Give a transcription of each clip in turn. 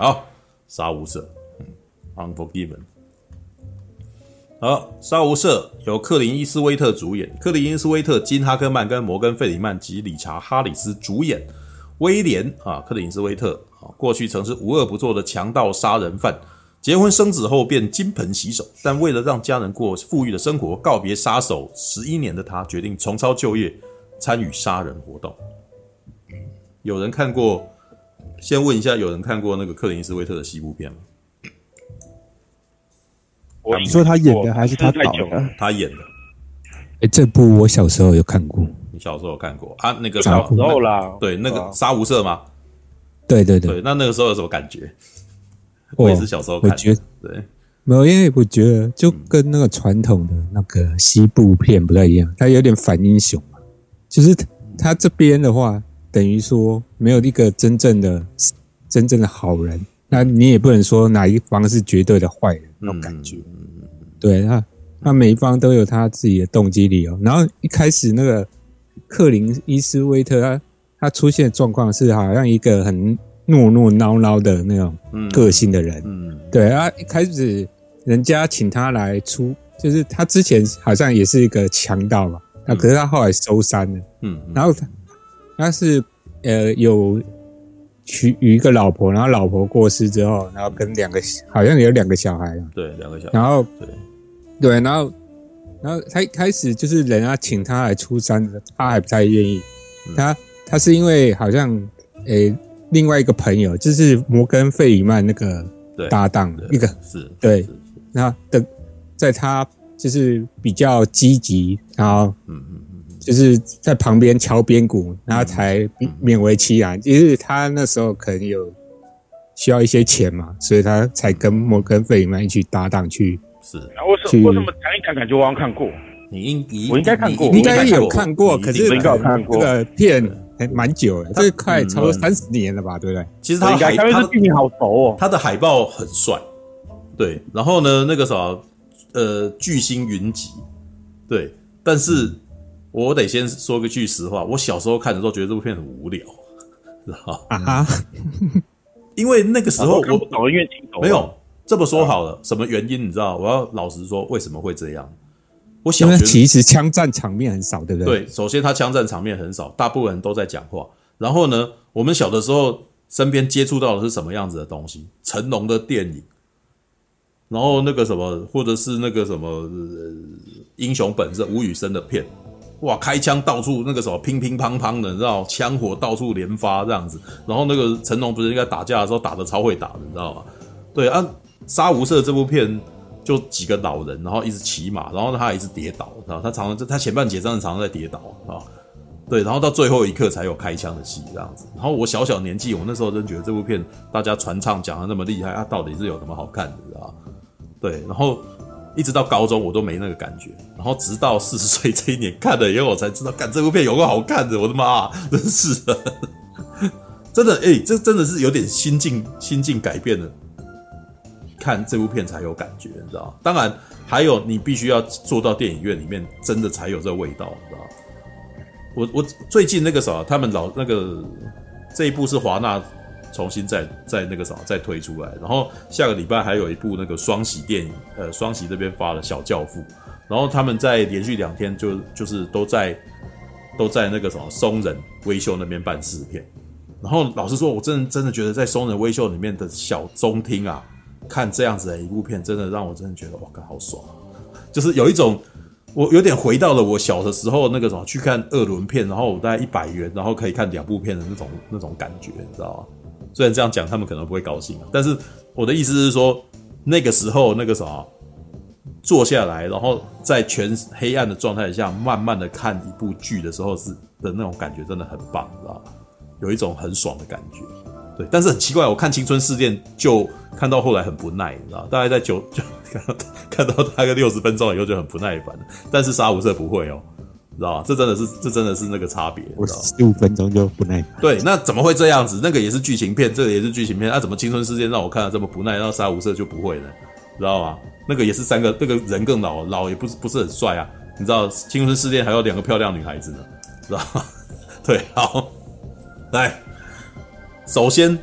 好，杀无赦，嗯，Unforgiven。好，杀无赦由克林伊斯威特主演，克林伊斯威特、金哈克曼跟摩根费里曼及理查哈里斯主演。威廉啊，克林伊斯威特啊，过去曾是无恶不作的强盗杀人犯，结婚生子后便金盆洗手，但为了让家人过富裕的生活，告别杀手十一年的他，决定重操旧业，参与杀人活动。有人看过？先问一下，有人看过那个克林斯威特的西部片吗？你说他演的还是他导的？他演的。哎，这部我小时候有看过。你小时候有看过啊？那个小时候啦，对，那个杀无赦吗？对对对。那那个时候有什么感觉？我也是小时候看。我觉得对，没有，因为我觉得就跟那个传统的那个西部片不太一样，它有点反英雄嘛。就是他这边的话，等于说没有一个真正的真正的好人，那你也不能说哪一方是绝对的坏人那种感觉。对他，他每一方都有他自己的动机理由。然后一开始那个克林伊斯威特他他出现的状况是好像一个很懦懦孬孬的那种个性的人。嗯，对啊，一开始人家请他来出，就是他之前好像也是一个强盗嘛，那可是他后来收山了。嗯，然后他他是呃有娶一个老婆，然后老婆过世之后，然后跟两个好像有两个小孩。对，两个小孩。然后对。对，然后，然后他一开始就是人家请他来出山的，他还不太愿意。他他是因为好像诶，另外一个朋友就是摩根费里曼那个搭档的一个是，对，然后的在他就是比较积极，然后嗯，就是在旁边敲边鼓，然后才勉为其难。其实他那时候可能有需要一些钱嘛，所以他才跟摩根费里曼一起搭档去。是，然后为什么为什么讲一讲感觉我好像看过？你应我应该看过，应该有看过，可是没有看过。这个片还蛮久了，这快超过三十年了吧？对不对？其实他海，他的剧情好熟哦。他的海报很帅，对。然后呢，那个啥，呃，巨星云集，对。但是我得先说个句实话，我小时候看的时候觉得这部片很无聊，知道啊？因为那个时候我懂，因为没有。这么说好了，什么原因你知道？我要老实说，为什么会这样？我小学其实枪战场面很少，对不对？对，首先他枪战场面很少，大部分人都在讲话。然后呢，我们小的时候身边接触到的是什么样子的东西？成龙的电影，然后那个什么，或者是那个什么、呃、英雄本色吴宇森的片，哇，开枪到处那个什么乒乒乓乓的，你知道，枪火到处连发这样子。然后那个成龙不是应该打架的时候打得超会打的，你知道吗？对啊。杀无赦这部片就几个老人，然后一直骑马，然后他一直跌倒，啊，他常常就他前半节真的常常在跌倒啊，对，然后到最后一刻才有开枪的戏这样子。然后我小小年纪，我那时候真觉得这部片大家传唱讲的那么厉害，它到底是有什么好看的，啊？对，然后一直到高中我都没那个感觉，然后直到四十岁这一年看了以后，我才知道，看这部片有个好看的，我的妈，真是的，真的，哎，这真的是有点心境心境改变了。看这部片才有感觉，你知道？当然，还有你必须要坐到电影院里面，真的才有这味道，你知道？我我最近那个啥，他们老那个这一部是华纳重新再再那个啥再推出来，然后下个礼拜还有一部那个双喜电影，呃，双喜这边发了《小教父》，然后他们在连续两天就就是都在都在那个什么松仁威秀那边办试片，然后老实说，我真的真的觉得在松仁威秀里面的小中厅啊。看这样子的一部片，真的让我真的觉得哇，靠，好爽！就是有一种，我有点回到了我小的时候那个什么去看二轮片，然后我大概一百元，然后可以看两部片的那种那种感觉，你知道吗？虽然这样讲他们可能不会高兴，但是我的意思是说，那个时候那个什么坐下来，然后在全黑暗的状态下，慢慢的看一部剧的时候是的那种感觉，真的很棒，你知道吗？有一种很爽的感觉。对，但是很奇怪，我看《青春试炼》就看到后来很不耐，你知道，大概在九就看到看到大概六十分钟以后就很不耐烦。但是杀无赦不会哦，知道吧？这真的是这真的是那个差别，我十五分钟就不耐烦。对，那怎么会这样子？那个也是剧情片，这个也是剧情片，那、啊、怎么《青春试炼》让我看了这么不耐，然后杀无赦就不会呢？知道吗？那个也是三个，那个人更老，老也不是不是很帅啊。你知道《青春试炼》还有两个漂亮女孩子呢，知道吗？对，好，来。首先，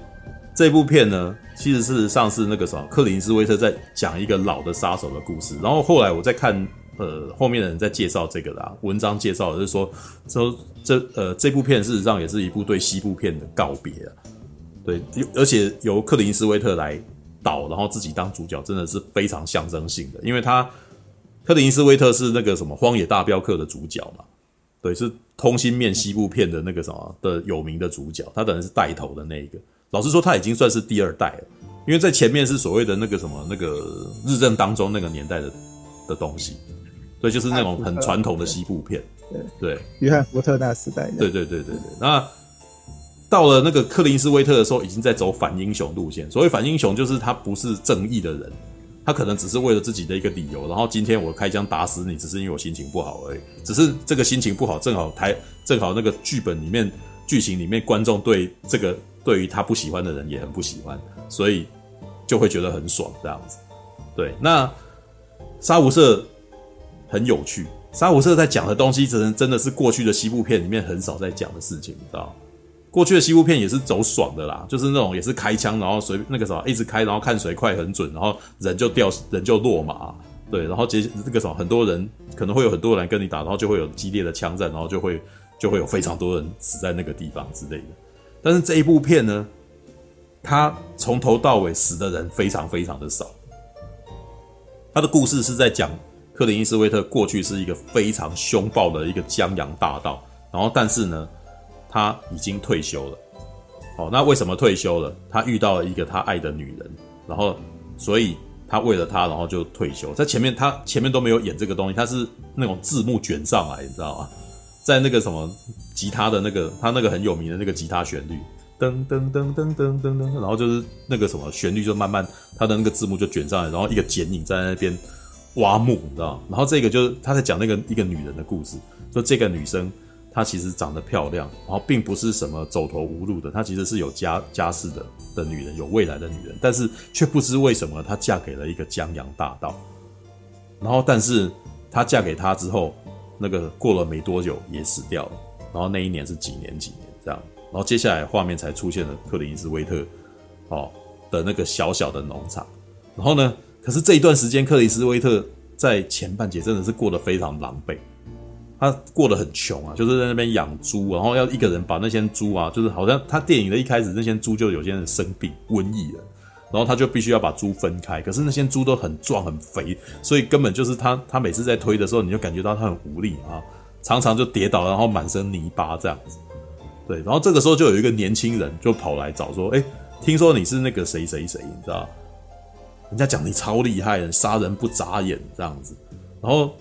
这部片呢，其其实事实上是那个什么，克林斯威特在讲一个老的杀手的故事。然后后来我在看呃后面的人在介绍这个啦，文章介绍的是说说这呃这部片事实上也是一部对西部片的告别啊。对，而且由克林斯威特来导，然后自己当主角，真的是非常象征性的，因为他克林斯威特是那个什么《荒野大镖客》的主角嘛，对，是通心面西部片的那个什么的有名的主角，他等于是带头的那一个。老实说，他已经算是第二代了，因为在前面是所谓的那个什么那个日正当中那个年代的的东西，所以就是那种很传统的西部片。对对，约翰福特那时代的。对对对对对。那到了那个克林斯威特的时候，已经在走反英雄路线。所谓反英雄，就是他不是正义的人，他可能只是为了自己的一个理由，然后今天我开枪打死你，只是因为我心情不好而已。只是这个心情不好，正好台正好那个剧本里面剧情里面观众对这个。对于他不喜欢的人也很不喜欢，所以就会觉得很爽这样子。对，那杀无赦很有趣，杀无赦在讲的东西，真真的是过去的西部片里面很少在讲的事情，你知道？过去的西部片也是走爽的啦，就是那种也是开枪，然后随那个什么一直开，然后看谁快很准，然后人就掉，人就落马。对，然后接那个什么，很多人可能会有很多人跟你打，然后就会有激烈的枪战，然后就会就会有非常多人死在那个地方之类的。但是这一部片呢，他从头到尾死的人非常非常的少。他的故事是在讲克林伊斯威特过去是一个非常凶暴的一个江洋大盗，然后但是呢，他已经退休了。哦，那为什么退休了？他遇到了一个他爱的女人，然后所以他为了她，然后就退休。在前面他前面都没有演这个东西，他是那种字幕卷上来，你知道吗？在那个什么吉他的那个，他那个很有名的那个吉他旋律，噔噔噔噔噔噔噔，然后就是那个什么旋律就慢慢，他的那个字幕就卷上来，然后一个剪影在那边挖墓，你知道？然后这个就是他在讲那个一个女人的故事，说这个女生她其实长得漂亮，然后并不是什么走投无路的，她其实是有家家世的的女人，有未来的女人，但是却不知为什么她嫁给了一个江洋大盗，然后但是她嫁给他之后。那个过了没多久也死掉了，然后那一年是几年几年这样，然后接下来画面才出现了克林斯威特，哦的那个小小的农场，然后呢，可是这一段时间克里斯威特在前半节真的是过得非常狼狈，他过得很穷啊，就是在那边养猪，然后要一个人把那些猪啊，就是好像他电影的一开始那些猪就有些人生病瘟疫了。然后他就必须要把猪分开，可是那些猪都很壮很肥，所以根本就是他他每次在推的时候，你就感觉到他很无力啊，常常就跌倒，然后满身泥巴这样子。对，然后这个时候就有一个年轻人就跑来找说：“哎，听说你是那个谁谁谁，你知道？人家讲你超厉害，杀人不眨眼这样子。”然后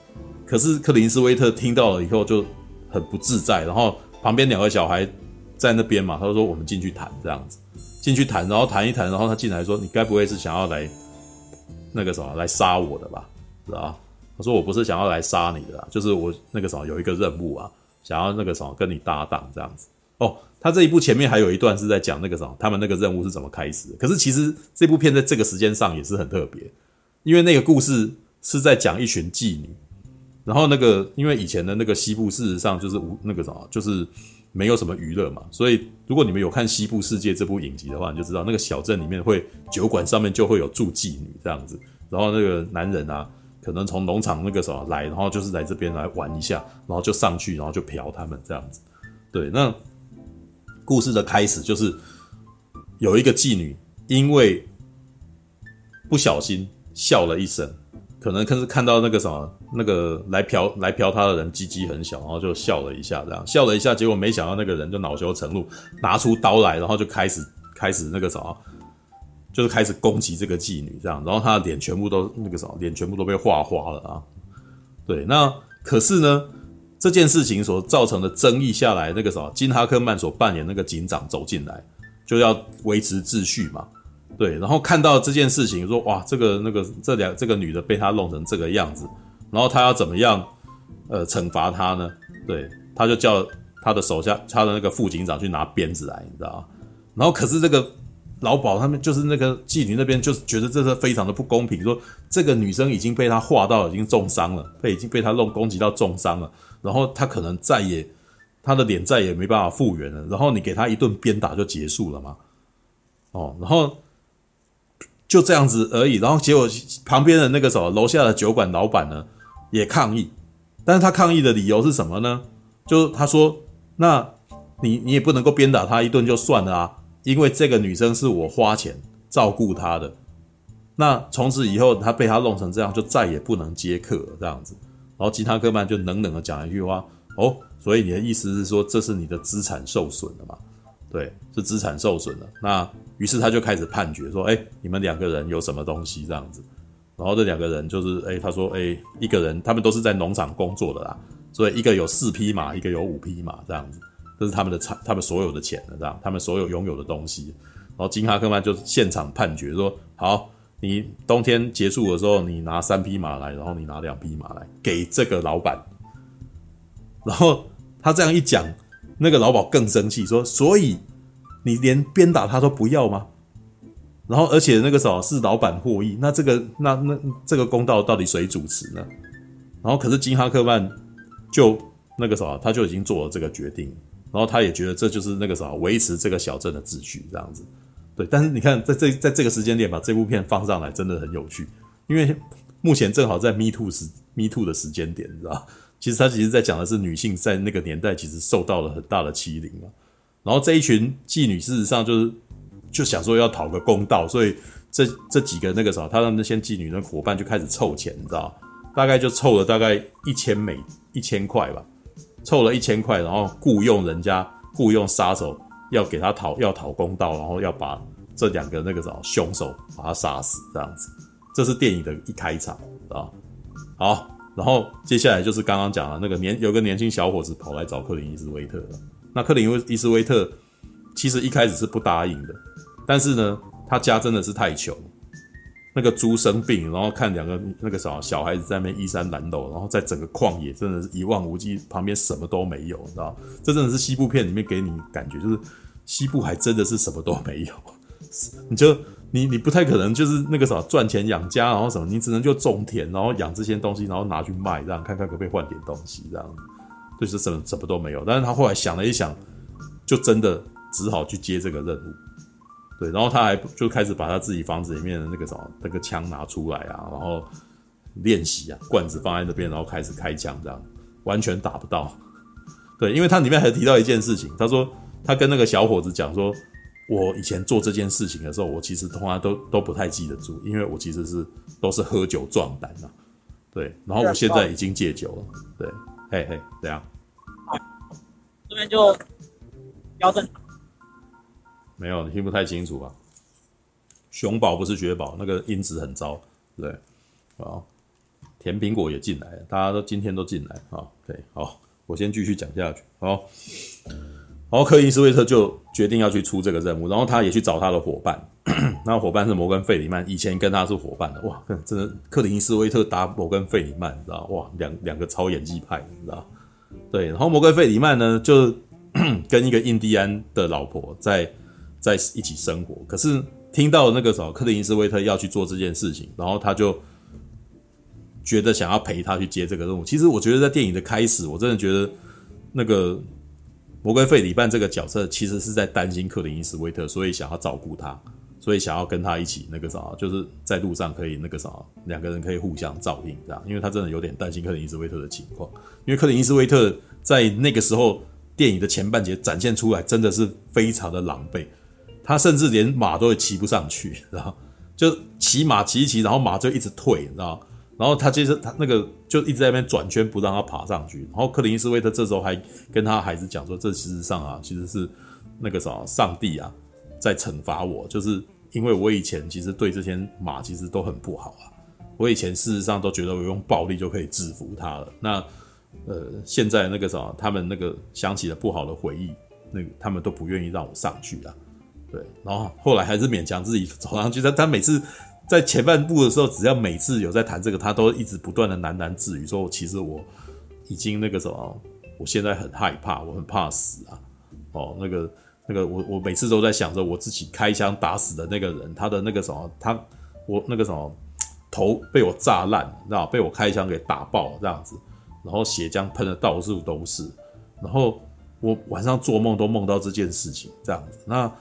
可是克林斯威特听到了以后就很不自在，然后旁边两个小孩在那边嘛，他说：“我们进去谈这样子。”进去谈，然后谈一谈，然后他进来说：“你该不会是想要来那个什么来杀我的吧？是吧？”他说：“我不是想要来杀你的，就是我那个什么有一个任务啊，想要那个什么跟你搭档这样子。”哦，他这一部前面还有一段是在讲那个什么，他们那个任务是怎么开始。可是其实这部片在这个时间上也是很特别，因为那个故事是在讲一群妓女，然后那个因为以前的那个西部事实上就是无那个什么就是。没有什么娱乐嘛，所以如果你们有看《西部世界》这部影集的话，你就知道那个小镇里面会酒馆上面就会有住妓女这样子，然后那个男人啊，可能从农场那个什么来，然后就是来这边来玩一下，然后就上去，然后就嫖他们这样子。对，那故事的开始就是有一个妓女因为不小心笑了一声。可能可是看到那个什么，那个来嫖来嫖他的人鸡鸡很小，然后就笑了一下，这样笑了一下，结果没想到那个人就恼羞成怒，拿出刀来，然后就开始开始那个什么，就 是开始攻击这个妓女，这样，然后她的脸全部都那个什么，脸全部都被划花了啊。对，那可是呢，这件事情所造成的争议下来，那个什么，金哈克曼所扮演那个警长走进来，就要维持秩序嘛。对，然后看到这件事情，说哇，这个那个这两这个女的被他弄成这个样子，然后他要怎么样呃惩罚他呢？对，他就叫他的手下，他的那个副警长去拿鞭子来，你知道？然后可是这个老鸨他们就是那个妓女那边，就是觉得这是非常的不公平，说这个女生已经被他划到已经重伤了，被已经被他弄攻击到重伤了，然后他可能再也他的脸再也没办法复原了，然后你给他一顿鞭打就结束了嘛？哦，然后。就这样子而已。然后结果旁边的那个什么楼下的酒馆老板呢也抗议，但是他抗议的理由是什么呢？就他说，那你你也不能够鞭打他一顿就算了啊，因为这个女生是我花钱照顾她的，那从此以后他被他弄成这样，就再也不能接客了这样子。然后金哈克曼就冷冷的讲一句话：哦，所以你的意思是说这是你的资产受损了嘛？对，是资产受损了。那于是他就开始判决说：哎，你们两个人有什么东西这样子？然后这两个人就是，哎，他说，哎，一个人他们都是在农场工作的啦。所以一个有四匹马，一个有五匹马，这样子，这是他们的产，他们所有的钱了，这样，他们所有拥有的东西。然后金哈克曼就现场判决说：好，你冬天结束的时候，你拿三匹马来，然后你拿两匹马来给这个老板。然后他这样一讲，那个老鴇更生气，说：所以你连鞭打他都不要吗？然后而且那个时候是老板获益，那这个那那这个公道到底谁主持呢？然后可是金哈克曼。就那个啥，他就已经做了这个决定，然后他也觉得这就是那个啥，维持这个小镇的秩序这样子。对，但是你看，在这在这个时间点把这部片放上来，真的很有趣，因为目前正好在 Me Too 时 Me Too 的时间点，你知道？其实他其实在讲的是女性在那个年代其实受到了很大的欺凌嘛。然后这一群妓女事实上就是就想说要讨个公道，所以这这几个那个啥，他的那些妓女的伙伴就开始凑钱，你知道？大概就凑了大概一千美。一千块吧，凑了一千块，然后雇佣人家，雇佣杀手要给他讨要讨公道，然后要把这两个那个什么凶手把他杀死，这样子，这是电影的一开场啊。好，然后接下来就是刚刚讲的那个年有个年轻小伙子跑来找克林伊斯威特了。那克林伊斯威特其实一开始是不答应的，但是呢，他家真的是太穷。那个猪生病，然后看两个那个啥小孩子在那边衣衫褴褛，然后在整个旷野真的是一望无际，旁边什么都没有，你知道？这真的是西部片里面给你感觉，就是西部还真的是什么都没有。你就你你不太可能就是那个啥赚钱养家，然后什么，你只能就种田，然后养这些东西，然后拿去卖，这样看看可不可以换点东西，这样就是什么什么都没有。但是他后来想了一想，就真的只好去接这个任务。对，然后他还就开始把他自己房子里面的那个什么那个枪拿出来啊，然后练习啊，罐子放在那边，然后开始开枪，这样完全打不到。对，因为他里面还提到一件事情，他说他跟那个小伙子讲说，我以前做这件事情的时候，我其实通常都都不太记得住，因为我其实是都是喝酒壮胆啊。对，然后我现在已经戒酒了。对，嘿嘿，这样。这边就标准。没有，你听不太清楚吧？熊宝不是雪宝，那个音质很糟，对，好，甜苹果也进来了，大家都今天都进来啊，对，好，我先继续讲下去，好，然后克林斯威特就决定要去出这个任务，然后他也去找他的伙伴，那伙伴是摩根费里曼，以前跟他是伙伴的，哇，真的克林斯威特打摩根费里曼，你知道，哇，两两个超演技派，你知道，对，然后摩根费里曼呢，就 跟一个印第安的老婆在。在一起生活，可是听到那个时候，克林伊斯威特要去做这件事情，然后他就觉得想要陪他去接这个任务。其实我觉得在电影的开始，我真的觉得那个摩根费里曼这个角色其实是在担心克林伊斯威特，所以想要照顾他，所以想要跟他一起那个啥，就是在路上可以那个啥，两个人可以互相照应这样。因为他真的有点担心克林伊斯威特的情况，因为克林伊斯威特在那个时候电影的前半节展现出来真的是非常的狼狈。他甚至连马都骑不上去，然后就骑马骑一骑，然后马就一直退，你知道？然后他接着他那个就一直在那边转圈，不让他爬上去。然后克林斯威特这时候还跟他孩子讲说：“这事实上啊，其实是那个啥，上帝啊在惩罚我，就是因为我以前其实对这些马其实都很不好啊。我以前事实上都觉得我用暴力就可以制服他了。那呃，现在那个啥，他们那个想起了不好的回忆，那个他们都不愿意让我上去了。”对，然后后来还是勉强自己走上去。他他每次在前半部的时候，只要每次有在谈这个，他都一直不断的喃喃自语，说：“其实我已经那个什么，我现在很害怕，我很怕死啊。”哦，那个那个，我我每次都在想着我自己开枪打死的那个人，他的那个什么，他我那个什么头被我炸烂，知道被我开枪给打爆这样子，然后血浆喷的到处都是，然后我晚上做梦都梦到这件事情，这样子那。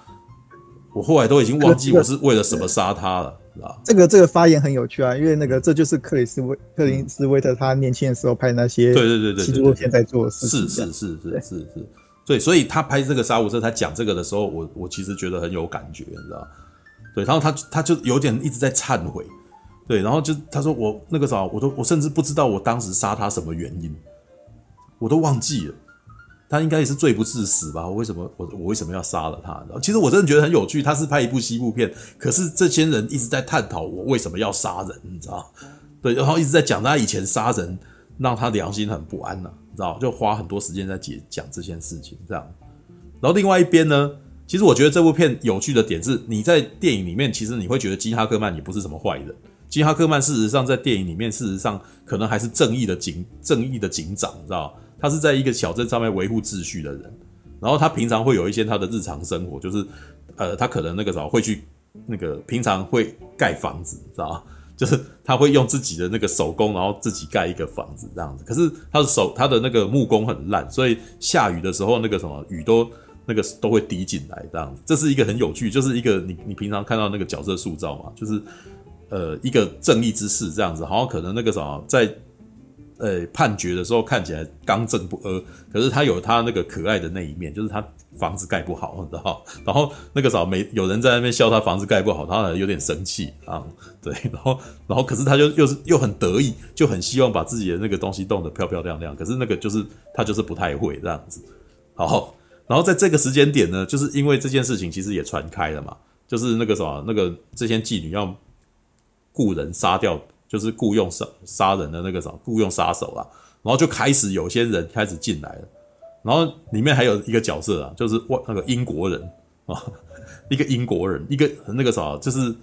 我后来都已经忘记我是为了什么杀他了，知道？这个这个发言很有趣啊，因为那个这就是克里斯威克林斯威特他年轻的时候拍那些对对对对，纪录片在做的事情，是是是是是是，对，所以他拍这个杀无赦，他讲这个的时候，我我其实觉得很有感觉，你知道？对，然后他他就有点一直在忏悔，对，然后就他说我那个时候，我都我甚至不知道我当时杀他什么原因，我都忘记了。他应该也是罪不至死吧？我为什么我我为什么要杀了他？其实我真的觉得很有趣。他是拍一部西部片，可是这些人一直在探讨我为什么要杀人，你知道？对，然后一直在讲他以前杀人让他良心很不安呐、你知道？就花很多时间在解讲这件事情，这样。然后另外一边呢，其实我觉得这部片有趣的点是，你在电影里面其实你会觉得基哈克曼也不是什么坏人。基哈克曼事实上在电影里面，事实上可能还是正义的警正义的警长，你知道？他是在一个小镇上面维护秩序的人，然后他平常会有一些他的日常生活，就是，呃，他可能那个时候会去那个平常会盖房子，知道吗？就是他会用自己的那个手工，然后自己盖一个房子这样子。可是他的手他的那个木工很烂，所以下雨的时候那个什么雨都那个都会滴进来这样子。这是一个很有趣，就是一个你你平常看到那个角色塑造嘛，就是呃一个正义之士这样子，好像可能那个什么在。呃，判决的时候看起来刚正不阿，可是他有他那个可爱的那一面，就是他房子盖不好，你知道？然后那个时候没有人在那边笑他房子盖不好，他有点生气啊，对，然后然后可是他就又是又很得意，就很希望把自己的那个东西弄得漂漂亮亮，可是那个就是他就是不太会这样子。好，然后在这个时间点呢，就是因为这件事情其实也传开了嘛，就是那个什么那个这些妓女要雇人杀掉。就是雇佣杀杀人的那个什么雇佣杀手啊，然后就开始有些人开始进来了，然后里面还有一个角色啊，就是外那个英国人啊，一个英国人，一个那个啥，就是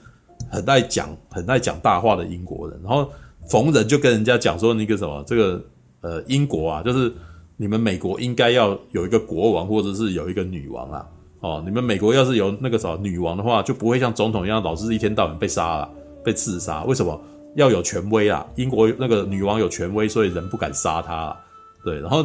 很爱讲很爱讲大话的英国人，然后逢人就跟人家讲说那个什么这个呃英国啊，就是你们美国应该要有一个国王或者是有一个女王啊，哦，你们美国要是有那个啥女王的话，就不会像总统一样老是一天到晚被杀了被刺杀，为什么？要有权威啊！英国那个女王有权威，所以人不敢杀她。对，然后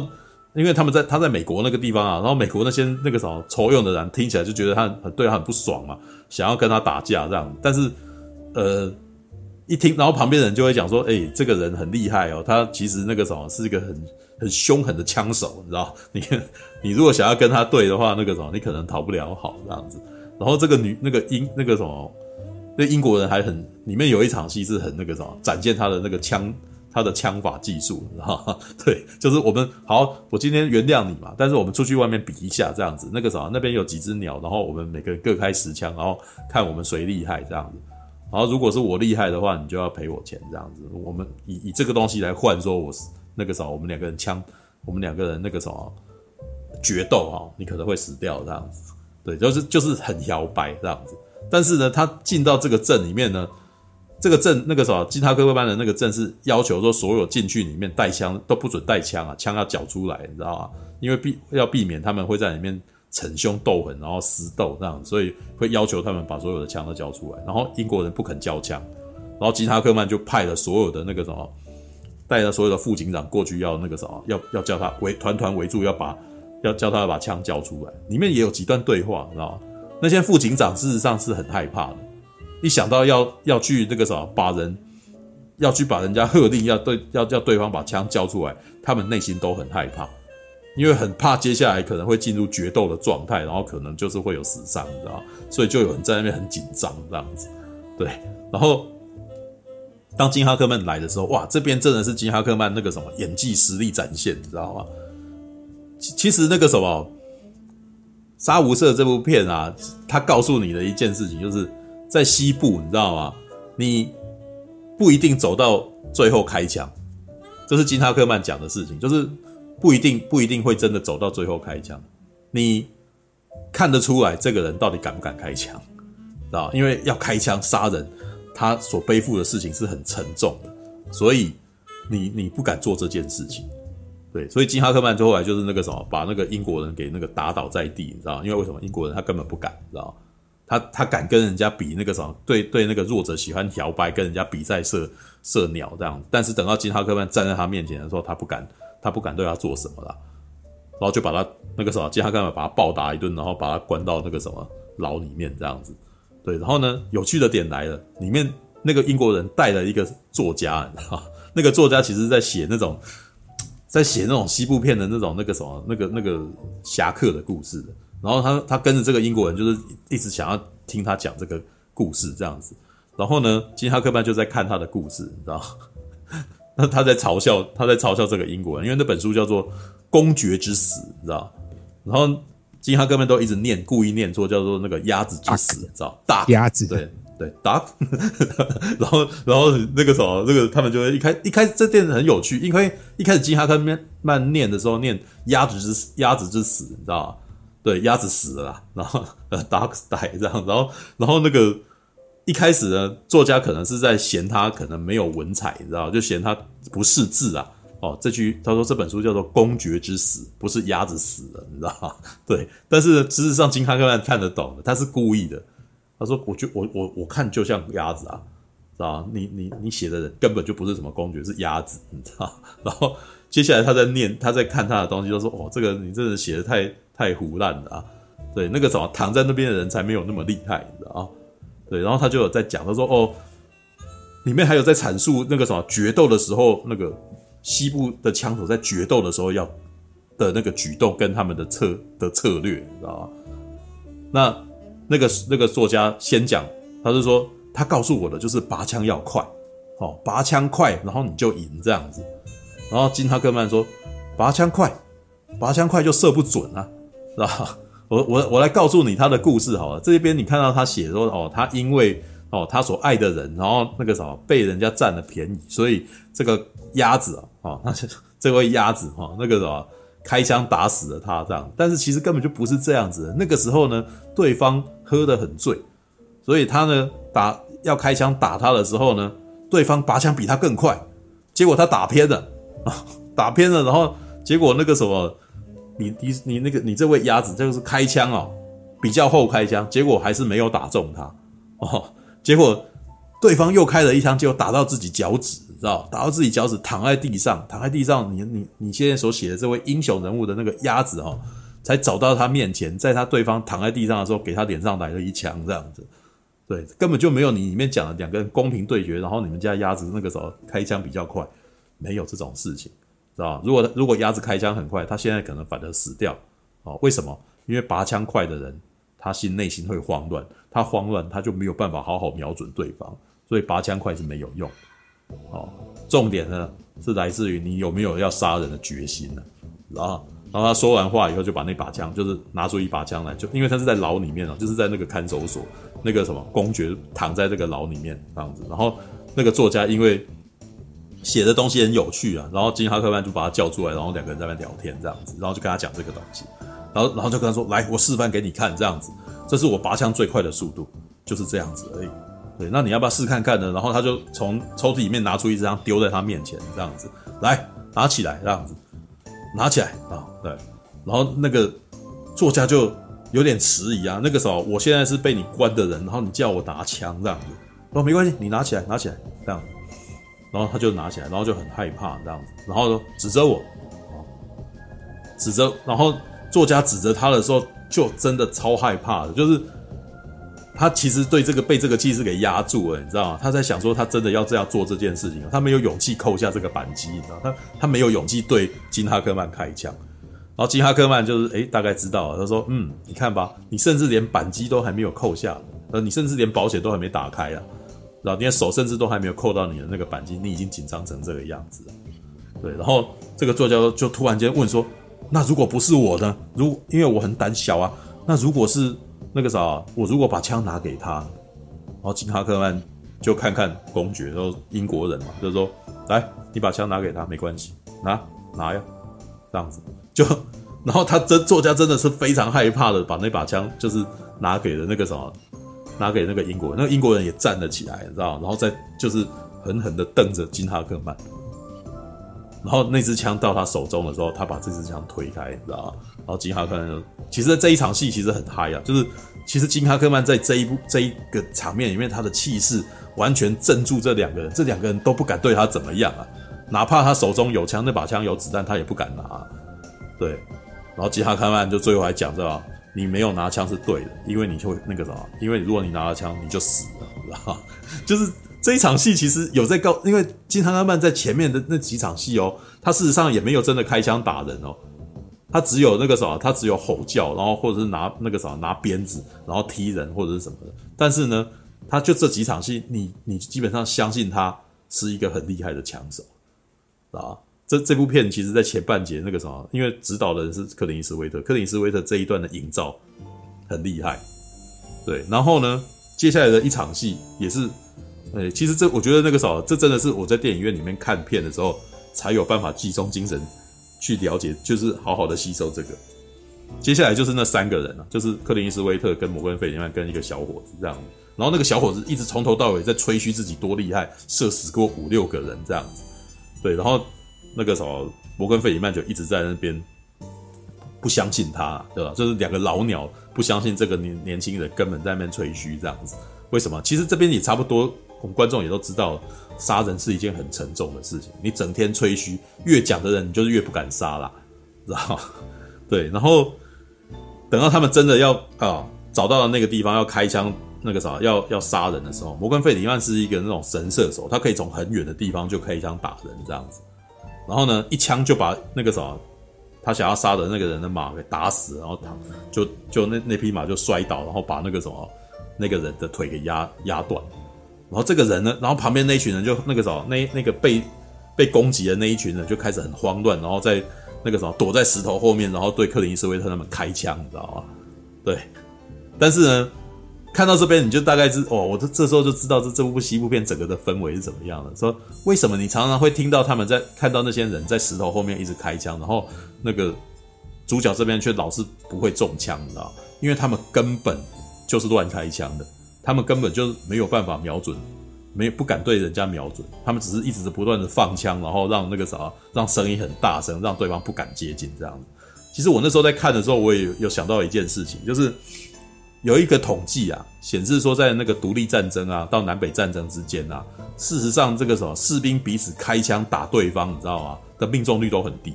因为他们在他在美国那个地方啊，然后美国那些那个什么抽用的人听起来就觉得他很对他很不爽嘛，想要跟他打架这样。但是呃，一听，然后旁边人就会讲说：“哎，这个人很厉害哦，他其实那个什么是一个很很凶狠的枪手，你知道？你你如果想要跟他对的话，那个什么你可能逃不了好这样子。然后这个女那个英那个什么。”那英国人还很，里面有一场戏是很那个什么，展现他的那个枪，他的枪法技术，你知道吗？对，就是我们好，我今天原谅你嘛，但是我们出去外面比一下这样子，那个什么，那边有几只鸟，然后我们每个人各开十枪，然后看我们谁厉害这样子，然后如果是我厉害的话，你就要赔我钱这样子，我们以以这个东西来换，说我那个什么，我们两个人枪，我们两个人那个什么决斗哈，你可能会死掉这样子，对，就是就是很摇摆这样子。但是呢，他进到这个镇里面呢，这个镇那个什么基哈克班的那个镇是要求说，所有进去里面带枪都不准带枪啊，枪要缴出来，你知道吗？因为避要避免他们会在里面逞凶斗狠，然后私斗这样，所以会要求他们把所有的枪都交出来。然后英国人不肯交枪，然后吉塔克曼就派了所有的那个什么，带着所有的副警长过去要那个什么，要要叫他围团团围住，要把要叫他把枪交出来。里面也有几段对话，你知道吗？那些副警长事实上是很害怕的，一想到要要去那个什么，把人要去把人家喝令，要对要叫对方把枪交出来，他们内心都很害怕，因为很怕接下来可能会进入决斗的状态，然后可能就是会有死伤，你知道，所以就有人在那边很紧张这样子。对，然后当金哈克曼来的。时候，哇，这边真的是金哈克曼那个什么演技实力展现，你知道吗？其其实那个什么。《杀无赦》这部片啊，他告诉你的一件事情，就是在西部，你知道吗？你不一定走到最后开枪，这是金哈克曼讲的事情，就是不一定不一定会真的走到最后开枪。你看得出来这个人到底敢不敢开枪，知道？因为要开枪杀人，他所背负的事情是很沉重的，所以你你不敢做这件事情。对，所以金哈克曼就后来就是那个什么，把那个英国人给那个打倒在地，你知道？因为为什么英国人他根本不敢，你知道？他他敢跟人家比那个什么，对对，那个弱者喜欢摇摆，跟人家比赛射射鸟这样。但是等到金哈克曼站在他面前的时候，他不敢，他不敢对他做什么了，然后就把他那个什么金哈克曼把他暴打一顿，然后把他关到那个什么牢里面这样子。对，然后呢，有趣的点来了，里面那个英国人带了一个作家，你知道，那个作家其实在写那种，在写那种西部片的那种那个什么那个那个侠客的故事的。然后他他跟着这个英国人，就是一直想要听他讲这个故事这样子。然后呢，金哈克曼就在看他的故事，你知道，那他在嘲笑他在嘲笑这个英国人，因为那本书叫做《公爵之死》，你知道。然后金哈克曼都一直念，故意念错，叫做那个鸭子之死，你知道？大鸭子，对对，duck。然后然后那个什么，那个他们就会一开一开始这电影很有趣，因为一开始金哈克曼念的时候念鸭子之鸭子之死，你知道吗？对，鸭子死了啦，然后呃，duck die 这样，然后然后那个。一开始呢，作家可能是在嫌他可能没有文采，你知道，就嫌他不识字啊。哦，这句他说这本书叫做《公爵之死》，不是鸭子死了，你知道吗？对，但是事实上金哈克曼看得懂的，他是故意的。他说：“我就我我我看就像鸭子啊，知道你你你写的人根本就不是什么公爵，是鸭子，你知道？”然后接下来他在念，他在看他的东西，就说：“哦，这个你真的写的太太胡烂了啊！对，那个什么躺在那边的人才没有那么厉害，你知道啊？”对，然后他就有在讲，他说：“哦，里面还有在阐述那个什么决斗的时候，那个西部的枪手在决斗的时候要的那个举动跟他们的策的策略，你知道吗？那那个那个作家先讲，他就说他告诉我的就是拔枪要快，哦，拔枪快，然后你就赢这样子。然后金哈克曼说，拔枪快，拔枪快就射不准啊，是吧？”我我我来告诉你他的故事好了。这边你看到他写说哦，他因为哦他所爱的人，然后那个什么被人家占了便宜，所以这个鸭子啊，哦，那这位鸭子哈，那个什么开枪打死了他这样。但是其实根本就不是这样子的。那个时候呢，对方喝得很醉，所以他呢打要开枪打他的时候呢，对方拔枪比他更快，结果他打偏了，打偏了，然后结果那个什么。你你你那个你这位鸭子就是开枪哦，比较后开枪，结果还是没有打中他哦，结果对方又开了一枪，结果打到自己脚趾，知道？打到自己脚趾，躺在地上，躺在地上，你你你现在所写的这位英雄人物的那个鸭子哦，才走到他面前，在他对方躺在地上的时候，给他脸上来了一枪，这样子，对，根本就没有你里面讲的两个人公平对决，然后你们家鸭子那个时候开枪比较快，没有这种事情。知道如果如果鸭子开枪很快，他现在可能反而死掉。哦，为什么？因为拔枪快的人，他心内心会慌乱，他慌乱，他就没有办法好好瞄准对方，所以拔枪快是没有用。哦，重点呢是来自于你有没有要杀人的决心呢？然后，然后他说完话以后，就把那把枪，就是拿出一把枪来，就因为他是在牢里面哦，就是在那个看守所，那个什么公爵躺在这个牢里面这样子。然后那个作家因为。写的东西很有趣啊，然后金哈克曼就把他叫出来，然后两个人在那聊天这样子，然后就跟他讲这个东西，然后然后就跟他说：“来，我示范给你看，这样子，这是我拔枪最快的速度，就是这样子而已。对，那你要不要试看看呢？”然后他就从抽屉里面拿出一张丢在他面前，这样子，来，拿起来，这样子，拿起来啊，对，然后那个作家就有点迟疑啊，那个时候我现在是被你关的人，然后你叫我拿枪这样子，说没关系，你拿起来，拿起来，这样子。然后他就拿起来，然后就很害怕这样子，然后指着我，指着，然后作家指着他的时候，就真的超害怕的，就是他其实对这个被这个气势给压住了，你知道吗？他在想说他真的要这样做这件事情，他没有勇气扣下这个扳机，你知道？他他没有勇气对金哈克曼开枪，然后金哈克曼就是诶大概知道了，他说嗯，你看吧，你甚至连扳机都还没有扣下，呃，你甚至连保险都还没打开啊。然后你的手甚至都还没有扣到你的那个扳机，你已经紧张成这个样子了。对，然后这个作家就突然间问说：“那如果不是我呢？如因为我很胆小啊，那如果是那个啥，我如果把枪拿给他，然后金哈克曼就看看公爵，然后英国人嘛，就说：来，你把枪拿给他，没关系，拿拿呀，这样子就，然后他真作家真的是非常害怕的，把那把枪就是拿给了那个什么。”拿给那个英国人，那个英国人也站了起来，你知道？然后再就是狠狠的瞪着金哈克曼，然后那支枪到他手中的时候，他把这支枪推开，你知道吗？然后金哈克曼，其实这一场戏其实很嗨啊，就是其实金哈克曼在这一部这一个场面里面，他的气势完全镇住这两个人，这两个人都不敢对他怎么样啊，哪怕他手中有枪，那把枪有子弹，他也不敢拿。对，然后金哈克曼就最后还讲，知道吧？你没有拿枪是对的，因为你就会那个什么，因为如果你拿了枪，你就死了，知道吗？就是这一场戏其实有在告，因为金汤阿曼在前面的那几场戏哦，他事实上也没有真的开枪打人哦，他只有那个什么，他只有吼叫，然后或者是拿那个什么拿鞭子，然后踢人或者是什么的。但是呢，他就这几场戏，你你基本上相信他是一个很厉害的枪手，啊。这这部片其实，在前半节那个什么，因为指导的人是克林斯威特，克林斯威特这一段的营造很厉害，对。然后呢，接下来的一场戏也是，诶，其实这我觉得那个什么，这真的是我在电影院里面看片的时候才有办法集中精神去了解，就是好好的吸收这个。接下来就是那三个人了，就是克林斯威特跟摩根费里曼跟一个小伙子这样子，然后那个小伙子一直从头到尾在吹嘘自己多厉害，射死过五六个人这样子，对，然后。那个什么，摩根费里曼就一直在那边不相信他，对吧？就是两个老鸟不相信这个年年轻人，根本在那边吹嘘这样子。为什么？其实这边也差不多，我们观众也都知道，杀人是一件很沉重的事情。你整天吹嘘，越讲的人，你就是越不敢杀啦，知道？对。然后等到他们真的要啊找到了那个地方要开枪，那个啥要要杀人的时候，摩根费里曼是一个那种神射手，他可以从很远的地方就开枪打人这样子。然后呢，一枪就把那个什么，他想要杀的那个人的马给打死，然后他就就那那匹马就摔倒，然后把那个什么那个人的腿给压压断。然后这个人呢，然后旁边那一群人就那个什么那那个被被攻击的那一群人就开始很慌乱，然后在那个什么躲在石头后面，然后对克林斯威特他们开枪，你知道吗？对，但是呢。看到这边，你就大概知哦，我这这时候就知道这这部西部片整个的氛围是怎么样的。说为什么你常常会听到他们在看到那些人在石头后面一直开枪，然后那个主角这边却老是不会中枪，你知道？因为他们根本就是乱开枪的，他们根本就没有办法瞄准，没不敢对人家瞄准，他们只是一直不断的放枪，然后让那个啥，让声音很大声，让对方不敢接近这样子。其实我那时候在看的时候，我也有想到一件事情，就是。有一个统计啊，显示说，在那个独立战争啊，到南北战争之间啊，事实上这个什么士兵彼此开枪打对方，你知道吗？的命中率都很低。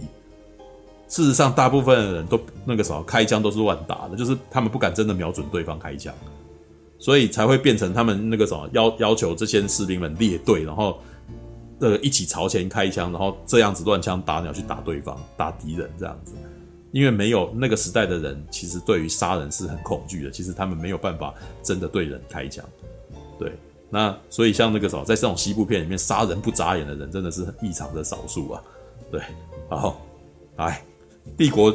事实上，大部分的人都那个什么开枪都是乱打的，就是他们不敢真的瞄准对方开枪，所以才会变成他们那个什么要要求这些士兵们列队，然后呃一起朝前开枪，然后这样子乱枪打鸟去打对方，打敌人这样子。因为没有那个时代的人，其实对于杀人是很恐惧的。其实他们没有办法真的对人开枪，对。那所以像那个什么，在这种西部片里面，杀人不眨眼的人真的是异常的少数啊。对，好，来，帝国，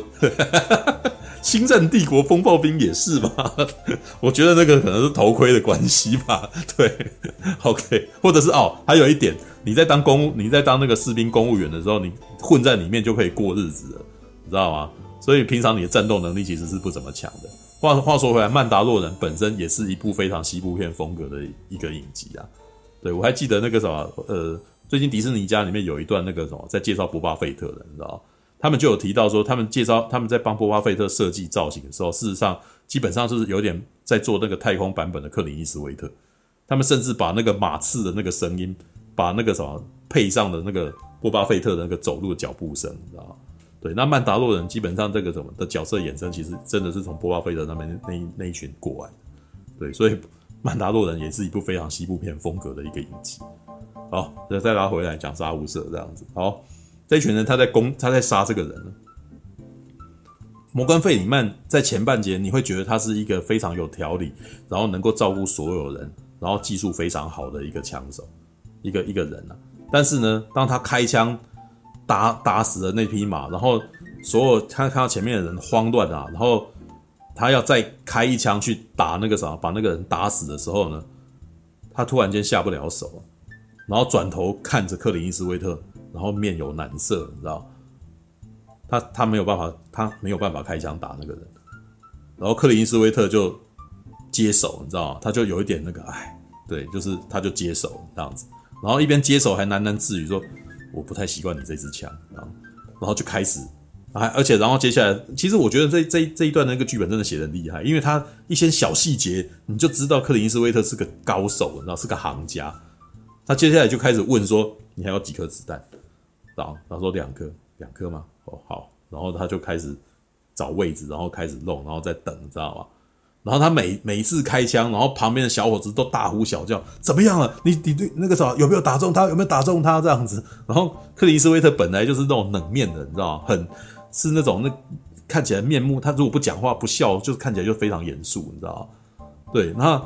星战帝国风暴兵也是吧？我觉得那个可能是头盔的关系吧。对，OK，或者是哦，还有一点，你在当公务，你在当那个士兵公务员的时候，你混在里面就可以过日子了，你知道吗？所以平常你的战斗能力其实是不怎么强的。话话说回来，《曼达洛人》本身也是一部非常西部片风格的一个影集啊。对，我还记得那个什么，呃，最近迪士尼家里面有一段那个什么，在介绍博巴费特的，你知道吗？他们就有提到说，他们介绍他们在帮波巴费特设计造型的时候，事实上基本上就是有点在做那个太空版本的克林伊斯威特。他们甚至把那个马刺的那个声音，把那个什么配上的那个波巴费特的那个走路的脚步声，你知道吗？对，那曼达洛人基本上这个什么的角色衍生，其实真的是从波巴费特那边那那一群过来的。对，所以曼达洛人也是一部非常西部片风格的一个影集。好，再再拉回来讲杀无赦这样子。好，这群人他在攻，他在杀这个人。摩根费里曼在前半节你会觉得他是一个非常有条理，然后能够照顾所有人，然后技术非常好的一个枪手，一个一个人啊。但是呢，当他开枪。打打死了那匹马，然后所有他看到前面的人慌乱啊，然后他要再开一枪去打那个啥，把那个人打死的时候呢，他突然间下不了手，然后转头看着克林伊斯威特，然后面有难色，你知道，他他没有办法，他没有办法开枪打那个人，然后克林伊斯威特就接手，你知道吗？他就有一点那个，哎，对，就是他就接手这样子，然后一边接手还喃喃自语说。我不太习惯你这支枪然后，然后就开始，还而且然后接下来，其实我觉得这这这一段那个剧本真的写的厉害，因为他一些小细节你就知道克林伊斯威特是个高手，你知道是个行家。他接下来就开始问说：“你还有几颗子弹？”然后他说：“两颗，两颗吗？”哦，好。然后他就开始找位置，然后开始弄，然后再等，你知道吗？然后他每每一次开枪，然后旁边的小伙子都大呼小叫，怎么样了？你你对那个啥有没有打中他？有没有打中他？这样子。然后克林斯威特本来就是那种冷面的，你知道吗？很是那种那看起来面目，他如果不讲话不笑，就是看起来就非常严肃，你知道吗？对，那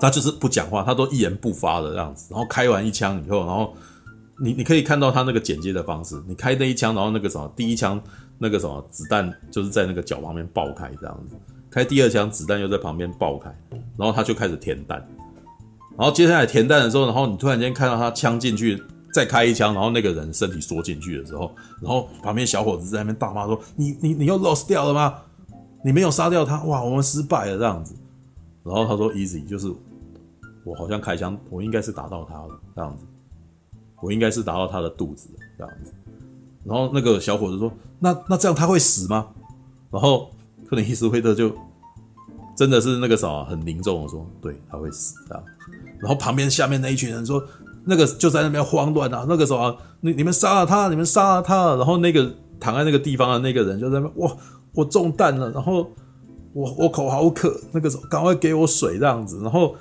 他就是不讲话，他都一言不发的这样子。然后开完一枪以后，然后你你可以看到他那个剪接的方式，你开那一枪，然后那个什么第一枪那个什么子弹就是在那个脚旁边爆开这样子。开第二枪，子弹又在旁边爆开，然后他就开始填弹，然后接下来填弹的时候，然后你突然间看到他枪进去，再开一枪，然后那个人身体缩进去的时候，然后旁边小伙子在那边大骂说：“你你你又 lost 掉了吗？你没有杀掉他，哇，我们失败了这样子。”然后他说：“easy，就是我好像开枪，我应该是打到他了这样子，我应该是打到他的肚子这样子。”然后那个小伙子说：“那那这样他会死吗？”然后克林斯威特就。真的是那个啥，很凝重的说，对，他会死这样。然后旁边下面那一群人说，那个就在那边慌乱啊，那个啥，你你们杀了他，你们杀了他。然后那个躺在那个地方的那个人就在那边，哇，我中弹了，然后我我口好渴，那个时候赶快给我水这样子。然后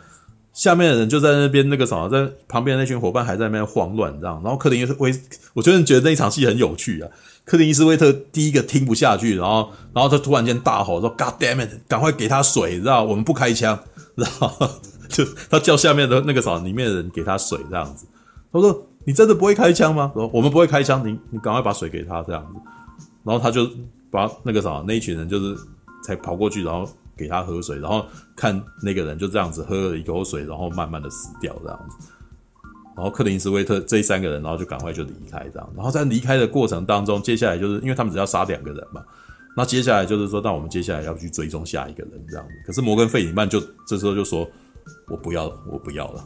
下面的人就在那边那个啥，在旁边那群伙伴还在那边慌乱这样。然后克林斯威，我真的觉得那一场戏很有趣啊。克林斯威特第一个听不下去，然后，然后他突然间大吼说：“God damn it！赶快给他水，知道？我们不开枪，然后就他叫下面的那个啥，里面的人给他水，这样子。他说：你真的不会开枪吗？说我们不会开枪，你你赶快把水给他，这样子。然后他就把那个啥，那一群人就是才跑过去，然后给他喝水，然后看那个人就这样子喝了一口水，然后慢慢的死掉，这样子。”然后克林斯威特这三个人，然后就赶快就离开这样。然后在离开的过程当中，接下来就是因为他们只要杀两个人嘛，那接下来就是说，那我们接下来要去追踪下一个人这样子。可是摩根费里曼就这时候就说：“我不要，我不要了。”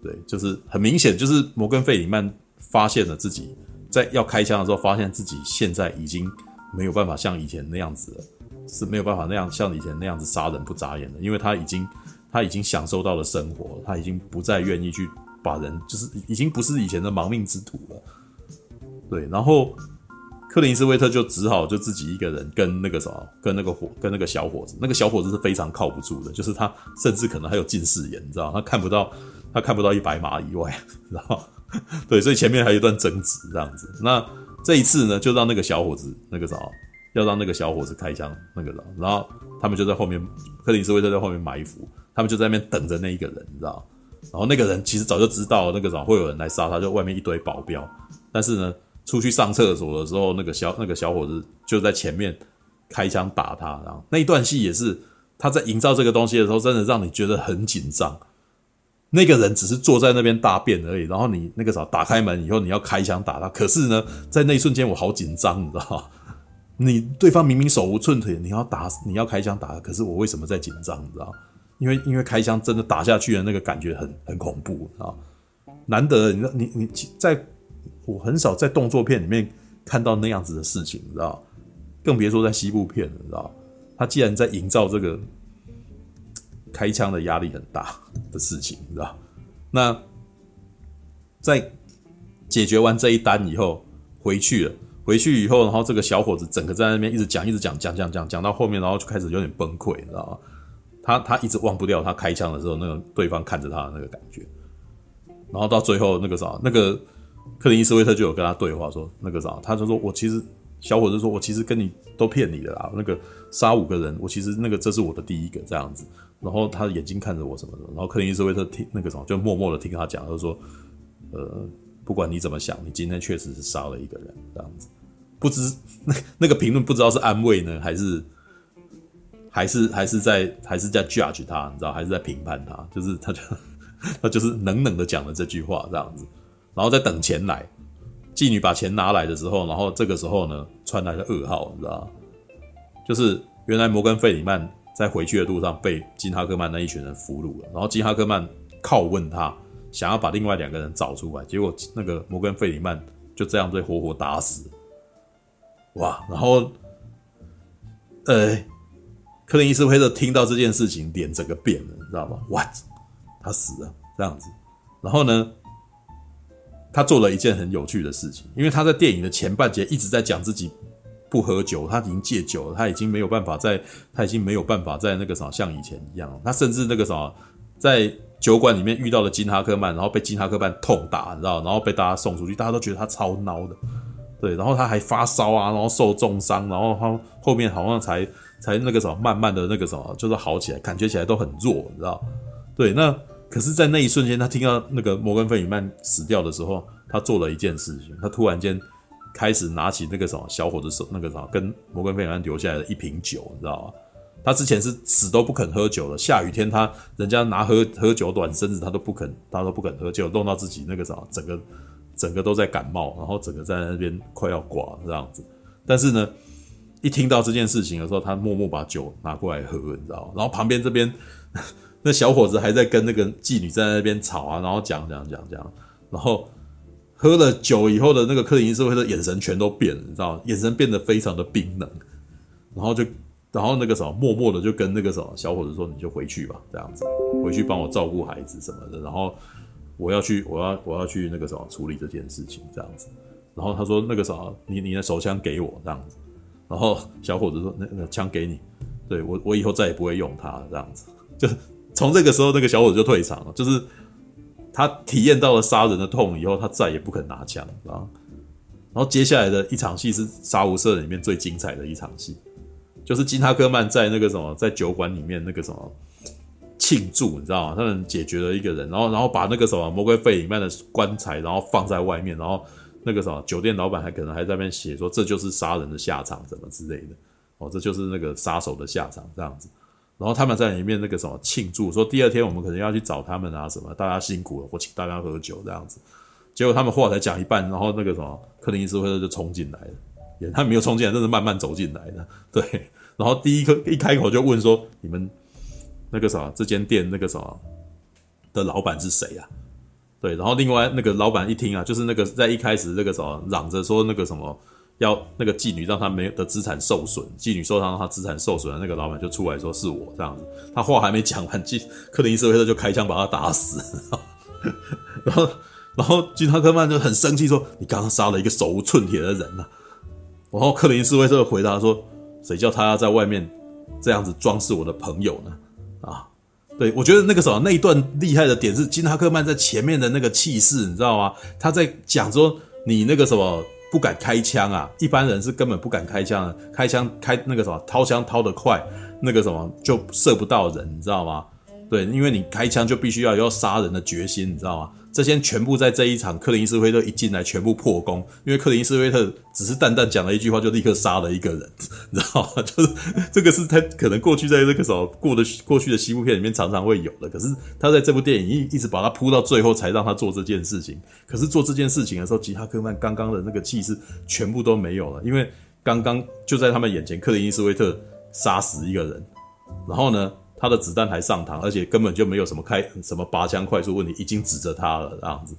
对，就是很明显，就是摩根费里曼发现了自己在要开枪的时候，发现自己现在已经没有办法像以前那样子了，是没有办法那样像以前那样子杀人不眨眼的，因为他已经他已经享受到了生活，他已经不再愿意去。把人就是已经不是以前的亡命之徒了，对，然后克林斯威特就只好就自己一个人跟那个什么，跟那个伙，跟那个小伙子，那个小伙子是非常靠不住的，就是他甚至可能还有近视眼，你知道，他看不到，他看不到一百码以外，然后对，所以前面还有一段争执这样子。那这一次呢，就让那个小伙子那个啥，要让那个小伙子开枪那个了，然后他们就在后面，克林斯威特在后面埋伏，他们就在那边等着那一个人，你知道。然后那个人其实早就知道那个早会有人来杀他，就外面一堆保镖。但是呢，出去上厕所的时候，那个小那个小伙子就在前面开枪打他。然后那一段戏也是他在营造这个东西的时候，真的让你觉得很紧张。那个人只是坐在那边大便而已，然后你那个啥打开门以后，你要开枪打他。可是呢，在那一瞬间我好紧张，你知道吗？你对方明明手无寸铁，你要打你要开枪打，可是我为什么在紧张？你知道？因为因为开枪真的打下去的那个感觉很很恐怖啊！难得你你你在，我很少在动作片里面看到那样子的事情，你知道？更别说在西部片了，你知道？他既然在营造这个开枪的压力很大的事情，你知道？那在解决完这一单以后回去了，回去以后，然后这个小伙子整个在那边一直讲，一直讲，讲讲讲讲到后面，然后就开始有点崩溃，你知道吗？他他一直忘不掉他开枪的时候那个对方看着他的那个感觉，然后到最后那个啥，那个克林斯威特就有跟他对话说那个啥，他就说我其实小伙子说我其实跟你都骗你的啦，那个杀五个人，我其实那个这是我的第一个这样子，然后他的眼睛看着我什么的，然后克林斯威特听那个什么就默默的听他讲，他就说呃不管你怎么想，你今天确实是杀了一个人这样子，不知那 那个评论不知道是安慰呢还是。还是还是在还是在 judge 他，你知道，还是在评判他，就是他就他就是冷冷的讲了这句话这样子，然后在等钱来，妓女把钱拿来的时候，然后这个时候呢传来了噩耗，你知道，就是原来摩根费里曼在回去的路上被金哈克曼那一群人俘虏了，然后金哈克曼拷问他，想要把另外两个人找出来，结果那个摩根费里曼就这样被活活打死，哇，然后，呃。克林斯威特听到这件事情，脸整个变了，你知道吗？What？他死了，这样子。然后呢，他做了一件很有趣的事情，因为他在电影的前半节一直在讲自己不喝酒，他已经戒酒了，他已经没有办法在，他已经没有办法在那个啥像以前一样，他甚至那个啥在酒馆里面遇到了金哈克曼，然后被金哈克曼痛打，你知道，然后被大家送出去，大家都觉得他超孬的，对，然后他还发烧啊，然后受重伤，然后他后面好像才才那个什么，慢慢的那个什么，就是好起来，感觉起来都很弱，你知道，对，那可是，在那一瞬间，他听到那个摩根费尔曼死掉的时候，他做了一件事情，他突然间。开始拿起那个什么小伙子手，那个什么跟摩根费尔曼留下来的一瓶酒，你知道吗？他之前是死都不肯喝酒的，下雨天他人家拿喝喝酒暖身子，他都不肯，他都不肯喝酒，弄到自己那个什么，整个整个都在感冒，然后整个在那边快要挂这样子。但是呢，一听到这件事情的时候，他默默把酒拿过来喝，你知道？然后旁边这边 那小伙子还在跟那个妓女在那边吵啊，然后讲讲讲讲，然后。喝了酒以后的那个克林斯威的眼神全都变了，你知道？眼神变得非常的冰冷，然后就，然后那个什么，默默的就跟那个什么小伙子说：“你就回去吧，这样子，回去帮我照顾孩子什么的。”然后我要去，我要我要去那个什么处理这件事情，这样子。然后他说：“那个什么，你你的手枪给我，这样子。”然后小伙子说：“那那枪给你，对我我以后再也不会用它，这样子。”就从这个时候，那个小伙子就退场了，就是。他体验到了杀人的痛以后，他再也不肯拿枪啊。然后接下来的一场戏是《杀无赦》里面最精彩的一场戏，就是金哈克曼在那个什么，在酒馆里面那个什么庆祝，你知道吗？他们解决了一个人，然后然后把那个什么魔鬼费里曼的棺材，然后放在外面，然后那个什么酒店老板还可能还在那边写说，这就是杀人的下场，什么之类的哦，这就是那个杀手的下场，这样子。然后他们在里面那个什么庆祝，说第二天我们可能要去找他们啊什么，大家辛苦了，我请大家喝酒这样子。结果他们话才讲一半，然后那个什么克林斯威特就冲进来了，也他没有冲进来，真是慢慢走进来的。对，然后第一个一开口就问说：“你们那个啥这间店那个啥的老板是谁啊？”对，然后另外那个老板一听啊，就是那个在一开始那个什么嚷着说那个什么。要那个妓女让他没的资产受损，妓女受伤让他资产受损的那个老板就出来说是我这样子，他话还没讲完，金克林斯威特就开枪把他打死，然后然后金哈克曼就很生气说：“你刚刚杀了一个手无寸铁的人呐、啊！”然后克林斯威特回答说：“谁叫他要在外面这样子装饰我的朋友呢？”对，我觉得那个什么那一段厉害的点是金哈克曼在前面的那个气势，你知道吗？他在讲说你那个什么。不敢开枪啊！一般人是根本不敢开枪的。开枪开那个什么，掏枪掏得快，那个什么就射不到人，你知道吗？对，因为你开枪就必须要有杀人的决心，你知道吗？这些全部在这一场克林斯威特一进来全部破功，因为克林斯威特只是淡淡讲了一句话，就立刻杀了一个人，你知道吗？就是这个是他可能过去在那个时候过的过去的西部片里面常常会有的，可是他在这部电影一一直把他铺到最后才让他做这件事情。可是做这件事情的时候，吉哈克曼刚刚的那个气势全部都没有了，因为刚刚就在他们眼前，克林斯威特杀死一个人，然后呢？他的子弹还上膛，而且根本就没有什么开什么拔枪快速问题，已经指着他了这样子。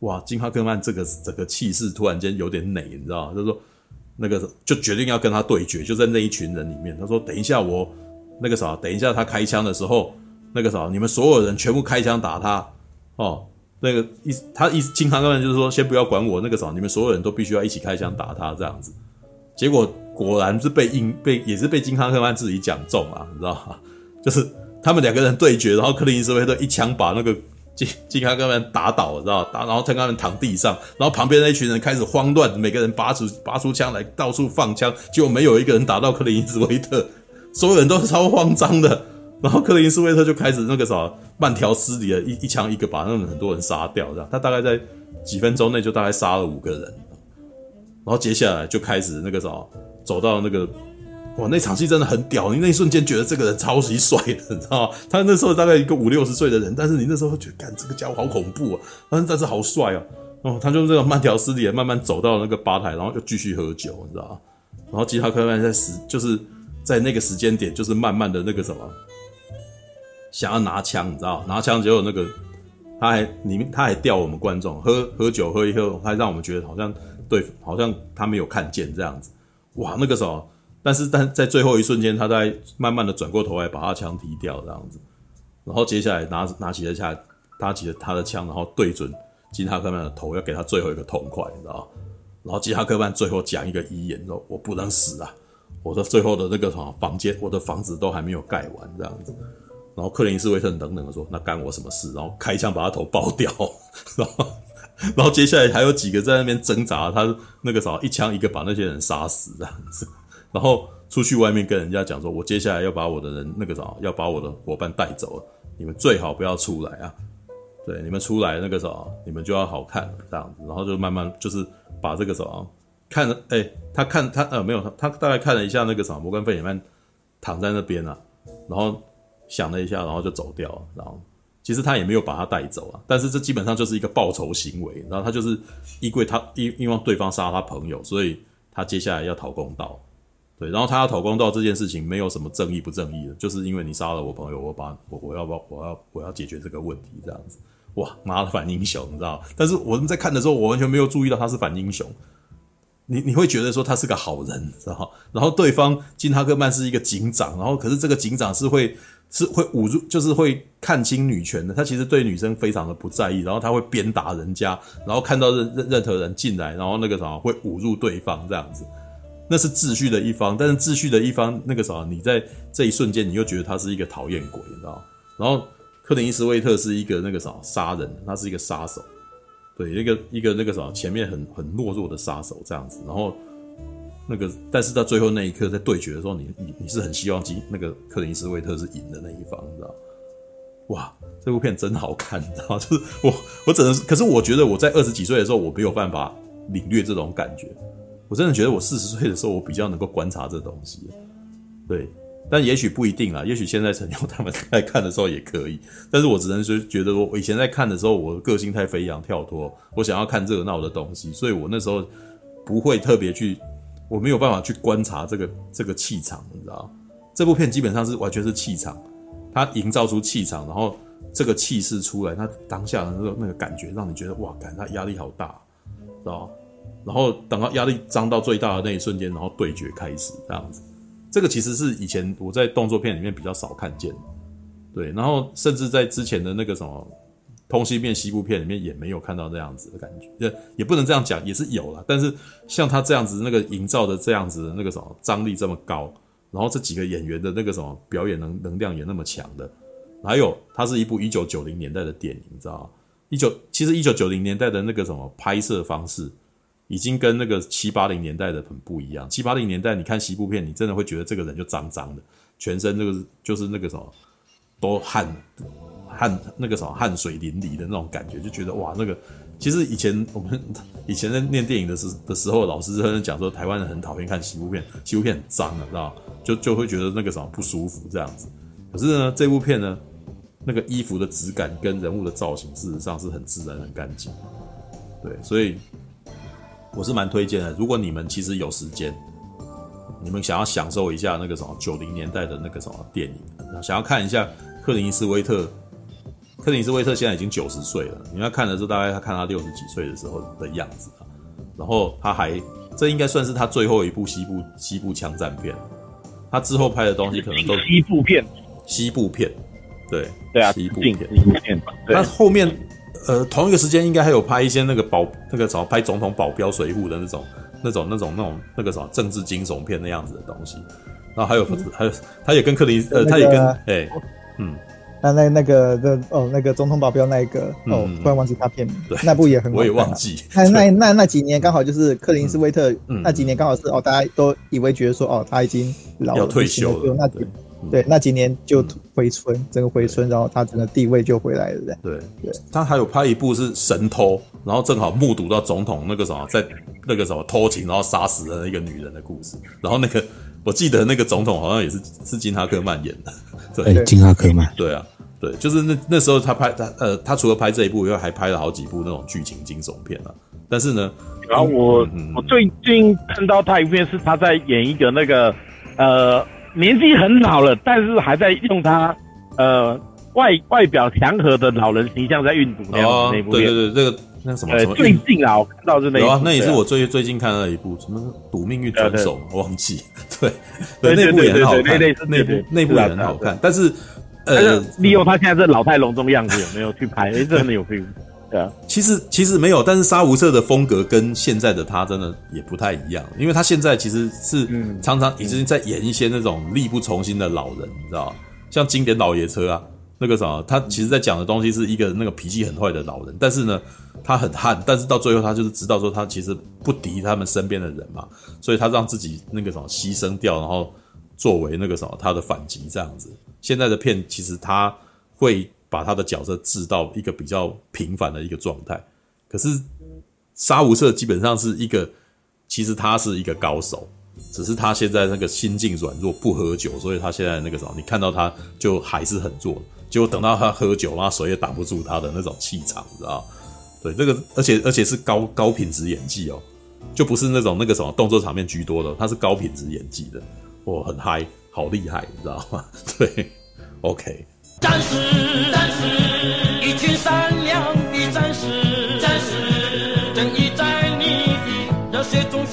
哇，金哈克曼这个整个气势突然间有点馁，你知道吗？就说那个就决定要跟他对决，就在那一群人里面。他说：“等一下我那个啥，等一下他开枪的时候，那个啥，你们所有人全部开枪打他哦。那个意思他意思金哈克曼就是说，先不要管我那个啥，你们所有人都必须要一起开枪打他这样子。结果果然是被硬被也是被金哈克曼自己讲中啊，你知道吗？”就是他们两个人对决，然后克林斯威特一枪把那个金金哈克曼打倒，知道打，然后他们躺地上，然后旁边那一群人开始慌乱，每个人拔出拔出枪来，到处放枪，结果没有一个人打到克林斯威特，所有人都是超慌张的。然后克林斯威特就开始那个啥，慢条斯理的一一枪一个把那很多人杀掉，这样他大概在几分钟内就大概杀了五个人，然后接下来就开始那个啥，走到那个。哇，那场戏真的很屌！你那一瞬间觉得这个人超级帅的，你知道吗？他那时候大概一个五六十岁的人，但是你那时候会觉得，干这个家伙好恐怖啊！但是好帅啊！哦，他就这种慢条斯理的慢慢走到那个吧台，然后又继续喝酒，你知道吗？然后吉他科曼在时就是在那个时间点，就是慢慢的那个什么，想要拿枪，你知道？拿枪结果那个他还里面他还吊我们观众，喝喝酒喝一喝，还让我们觉得好像对，好像他没有看见这样子。哇，那个时候。但是，但在最后一瞬间，他在慢慢的转过头来，把他枪提掉，这样子，然后接下来拿拿起了枪，拿起了他的枪，然后对准金哈克曼的头，要给他最后一个痛快，你知道？然后金哈克曼最后讲一个遗言说：“我不能死啊！我的最后的那个什么房间，我的房子都还没有盖完这样子。”然后克林斯威特等等的说：“那干我什么事？”然后开枪把他头爆掉，然后然后接下来还有几个在那边挣扎，他那个啥一枪一个把那些人杀死这样子，然后出去外面跟人家讲说：“我接下来要把我的人那个啥，要把我的伙伴带走了，你们最好不要出来啊！对，你们出来那个啥，你们就要好看这样子。”然后就慢慢就是。把这个什么看了，哎、他看他呃没有他，大概看了一下那个什么摩根费里曼躺在那边啊，然后想了一下，然后就走掉了。然后其实他也没有把他带走啊，但是这基本上就是一个报仇行为。然后他就是因为他因因为对方杀了他朋友，所以他接下来要讨公道。对，然后他要讨公道这件事情没有什么正义不正义的，就是因为你杀了我朋友，我把我我要我我要我要解决这个问题这样子。哇，妈的反英雄，你知道？但是我们在看的时候，我完全没有注意到他是反英雄。你你会觉得说他是个好人，知道？然后对方金哈克曼是一个警长，然后可是这个警长是会是会侮辱，就是会看清女权的。他其实对女生非常的不在意，然后他会鞭打人家，然后看到任任任何人进来，然后那个什么会侮辱对方这样子。那是秩序的一方，但是秩序的一方那个啥，你在这一瞬间你又觉得他是一个讨厌鬼，你知道？然后。克林斯威特是一个那个啥杀人，他是一个杀手，对，一个一个那个啥前面很很懦弱的杀手这样子，然后那个，但是到最后那一刻在对决的时候，你你你是很希望基那个克林斯威特是赢的那一方，你知道？哇，这部片真好看，你知道？就是我我只能，可是我觉得我在二十几岁的时候，我没有办法领略这种感觉，我真的觉得我四十岁的时候，我比较能够观察这东西，对。但也许不一定啦，也许现在陈友他们在看的时候也可以。但是我只能说，觉得我以前在看的时候，我的个性太飞扬跳脱，我想要看热闹的东西，所以我那时候不会特别去，我没有办法去观察这个这个气场，你知道？这部片基本上是完全是气场，它营造出气场，然后这个气势出来，那当下的那个那个感觉，让你觉得哇，感它压力好大，知道？然后等到压力张到最大的那一瞬间，然后对决开始这样子。这个其实是以前我在动作片里面比较少看见，对，然后甚至在之前的那个什么通缉片西部片里面也没有看到这样子的感觉，也也不能这样讲，也是有啦。但是像他这样子那个营造的这样子的那个什么张力这么高，然后这几个演员的那个什么表演能能量也那么强的，还有它是一部一九九零年代的电影，你知道吗？一九其实一九九零年代的那个什么拍摄方式。已经跟那个七八零年代的很不一样。七八零年代，你看西部片，你真的会觉得这个人就脏脏的，全身那个就是那个什么，都汗汗那个什么汗水淋漓的那种感觉，就觉得哇，那个其实以前我们以前在念电影的时的时候，老师在讲说台湾人很讨厌看西部片，西部片很脏的，知道就就会觉得那个什么不舒服这样子。可是呢，这部片呢，那个衣服的质感跟人物的造型，事实上是很自然、很干净。对，所以。我是蛮推荐的，如果你们其实有时间，你们想要享受一下那个什么九零年代的那个什么电影，想要看一下克林斯威特，克林斯威特现在已经九十岁了，你们要看的是，大概他看他六十几岁的时候的样子，然后他还这应该算是他最后一部西部西部枪战片，他之后拍的东西可能都西部片，西部片，对对啊，西部片，西部片，那后面。呃，同一个时间应该还有拍一些那个保那个什么拍总统保镖水扈的那种那种那种那种那个什么政治惊悚片那样子的东西，然后还有、嗯、还有他也跟克林呃、那个、他也跟哎、欸、嗯，那那那个的哦那个总统保镖那一个哦突然忘记他片名，对。那部也很好，我也忘记。那那那那几年刚好就是克林斯威特、嗯、那几年刚好是哦大家都以为觉得说哦他已经老了要退休了，对，那今年就回春，嗯、整个回春，然后他整个地位就回来了，对。对对，他还有拍一部是神偷，然后正好目睹到总统那个什么，在那个什么偷情，然后杀死了一个女人的故事。然后那个我记得那个总统好像也是是金哈克曼演的，对，欸、金哈克曼。对啊，对，就是那那时候他拍他呃，他除了拍这一部以外，还拍了好几部那种剧情惊悚片啊。但是呢，然后我、嗯、我最近看到他一片是他在演一个那个呃。年纪很老了，但是还在用他，呃，外外表祥和的老人形象在运毒那样子那部片。对对对，这个那什么？呃，最近啊，我看到是那。有啊，那也是我最最近看到的一部，什么《赌命运转手》，我忘记。对对，那部也很好看，那部那部也很好看。但是呃，利用他现在这老态龙钟样子，有没有去拍？哎，这很有 feel。对啊，其实其实没有，但是沙无赦的风格跟现在的他真的也不太一样，因为他现在其实是常常已经在演一些那种力不从心的老人，你知道吗？像经典老爷车啊，那个什么，他其实在讲的东西是一个那个脾气很坏的老人，但是呢，他很悍，但是到最后他就是知道说他其实不敌他们身边的人嘛，所以他让自己那个什么牺牲掉，然后作为那个什么他的反击这样子。现在的片其实他会。把他的角色置到一个比较平凡的一个状态，可是杀无赦基本上是一个，其实他是一个高手，只是他现在那个心境软弱，不喝酒，所以他现在那个什么，你看到他就还是很弱，结果等到他喝酒，然后谁也挡不住他的那种气场，你知道？对，这个而且而且是高高品质演技哦，就不是那种那个什么动作场面居多的，他是高品质演技的，哇，很嗨，好厉害，你知道吗？对，OK。战士战士。一群善良的战士战士。正义在你的热血中